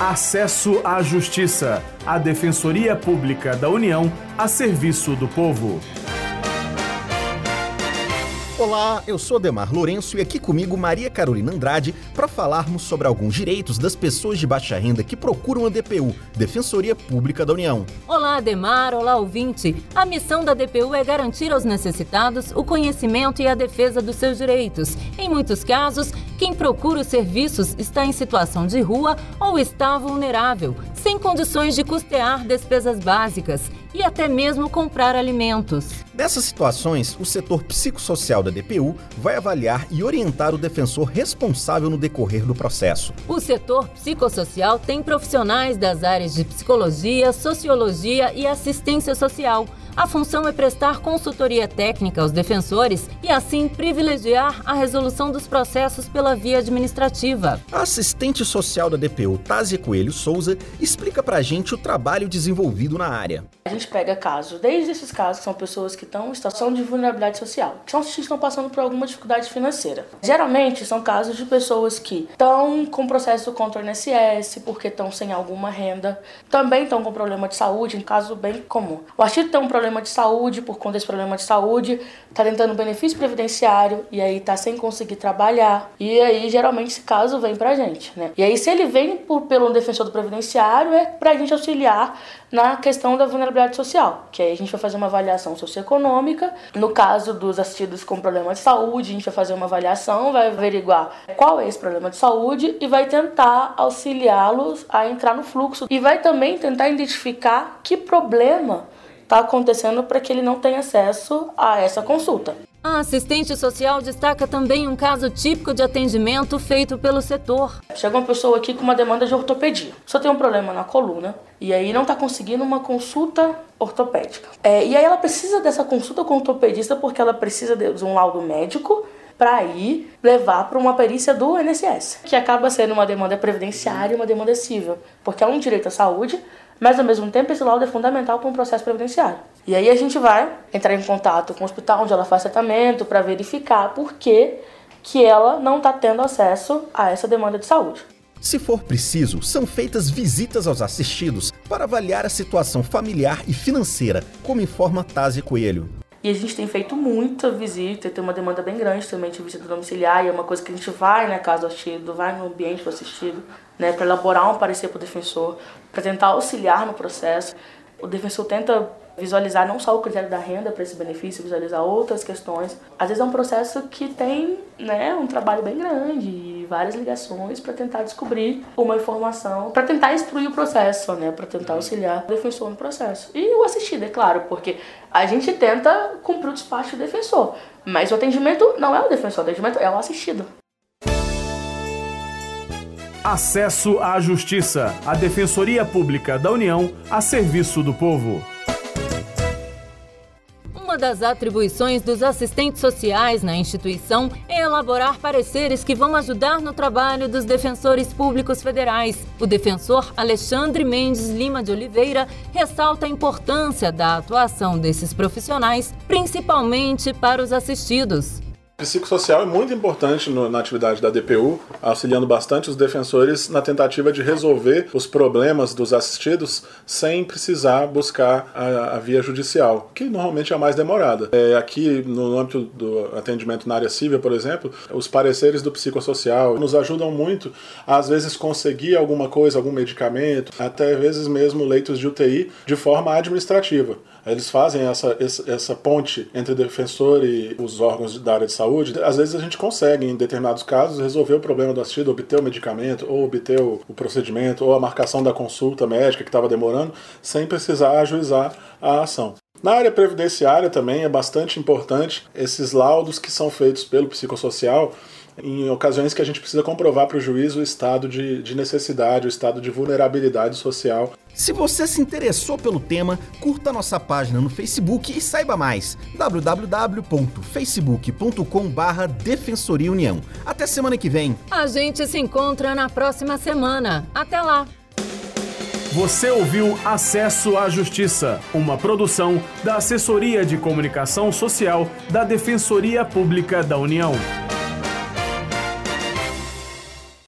Acesso à Justiça, a Defensoria Pública da União a serviço do povo. Olá, eu sou Demar Lourenço e aqui comigo Maria Carolina Andrade para falarmos sobre alguns direitos das pessoas de baixa renda que procuram a DPU, Defensoria Pública da União. Olá, Demar, olá, ouvinte. A missão da DPU é garantir aos necessitados o conhecimento e a defesa dos seus direitos. Em muitos casos, quem procura os serviços está em situação de rua ou está vulnerável, sem condições de custear despesas básicas e até mesmo comprar alimentos. Nessas situações, o setor psicossocial da DPU vai avaliar e orientar o defensor responsável no decorrer do processo. O setor psicossocial tem profissionais das áreas de psicologia, sociologia e assistência social a função é prestar consultoria técnica aos defensores e, assim, privilegiar a resolução dos processos pela via administrativa. A assistente social da DPU, Tázia Coelho Souza, explica pra gente o trabalho desenvolvido na área. A gente pega casos, desde esses casos que são pessoas que estão em situação de vulnerabilidade social, que são, estão passando por alguma dificuldade financeira. Geralmente são casos de pessoas que estão com processo contra o INSS porque estão sem alguma renda, também estão com problema de saúde, um caso bem comum. O artigo tem um problema problema de saúde, por conta desse problema de saúde, tá tentando benefício previdenciário e aí tá sem conseguir trabalhar. E aí, geralmente, esse caso vem pra gente, né? E aí, se ele vem por, pelo defensor do previdenciário, é pra gente auxiliar na questão da vulnerabilidade social, que aí a gente vai fazer uma avaliação socioeconômica. No caso dos assistidos com problema de saúde, a gente vai fazer uma avaliação, vai averiguar qual é esse problema de saúde e vai tentar auxiliá-los a entrar no fluxo e vai também tentar identificar que problema está acontecendo para que ele não tenha acesso a essa consulta. A assistente social destaca também um caso típico de atendimento feito pelo setor. Chega uma pessoa aqui com uma demanda de ortopedia. Só tem um problema na coluna e aí não está conseguindo uma consulta ortopédica. É, e aí ela precisa dessa consulta com o ortopedista porque ela precisa de um laudo médico para ir levar para uma perícia do INSS, que acaba sendo uma demanda previdenciária e uma demanda civil, porque é um direito à saúde, mas ao mesmo tempo esse laudo é fundamental para um processo previdenciário. E aí a gente vai entrar em contato com o hospital onde ela faz tratamento para verificar por que, que ela não está tendo acesso a essa demanda de saúde. Se for preciso, são feitas visitas aos assistidos para avaliar a situação familiar e financeira, como informa Tase Coelho. E a gente tem feito muita visita, tem uma demanda bem grande também de visita domiciliar, e é uma coisa que a gente vai na casa do assistido, vai no ambiente do assistido, né, para elaborar um parecer para o defensor, para tentar auxiliar no processo. O defensor tenta visualizar não só o critério da renda para esse benefício, visualizar outras questões. Às vezes é um processo que tem né, um trabalho bem grande e várias ligações para tentar descobrir uma informação, para tentar instruir o processo, né, para tentar auxiliar o defensor no processo. E o assistido, é claro, porque a gente tenta cumprir o despacho do defensor, mas o atendimento não é o defensor, o atendimento é o assistido. Acesso à Justiça, a Defensoria Pública da União a serviço do povo. Uma das atribuições dos assistentes sociais na instituição é elaborar pareceres que vão ajudar no trabalho dos defensores públicos federais. O defensor Alexandre Mendes Lima de Oliveira ressalta a importância da atuação desses profissionais, principalmente para os assistidos psicossocial é muito importante no, na atividade da DPU, auxiliando bastante os defensores na tentativa de resolver os problemas dos assistidos sem precisar buscar a, a via judicial, que normalmente é a mais demorada. É, aqui, no âmbito do atendimento na área civil, por exemplo, os pareceres do psicossocial nos ajudam muito a, às vezes, conseguir alguma coisa, algum medicamento, até vezes mesmo leitos de UTI, de forma administrativa. Eles fazem essa, essa ponte entre defensor e os órgãos da área de saúde. Às vezes a gente consegue, em determinados casos, resolver o problema do assistido, obter o medicamento, ou obter o, o procedimento, ou a marcação da consulta médica que estava demorando, sem precisar ajuizar a ação. Na área previdenciária também é bastante importante esses laudos que são feitos pelo psicossocial em ocasiões que a gente precisa comprovar para o juiz o estado de, de necessidade, o estado de vulnerabilidade social. Se você se interessou pelo tema, curta nossa página no Facebook e saiba mais. www.facebook.com/barra Defensoria União. Até semana que vem. A gente se encontra na próxima semana. Até lá. Você ouviu Acesso à Justiça, uma produção da Assessoria de Comunicação Social da Defensoria Pública da União.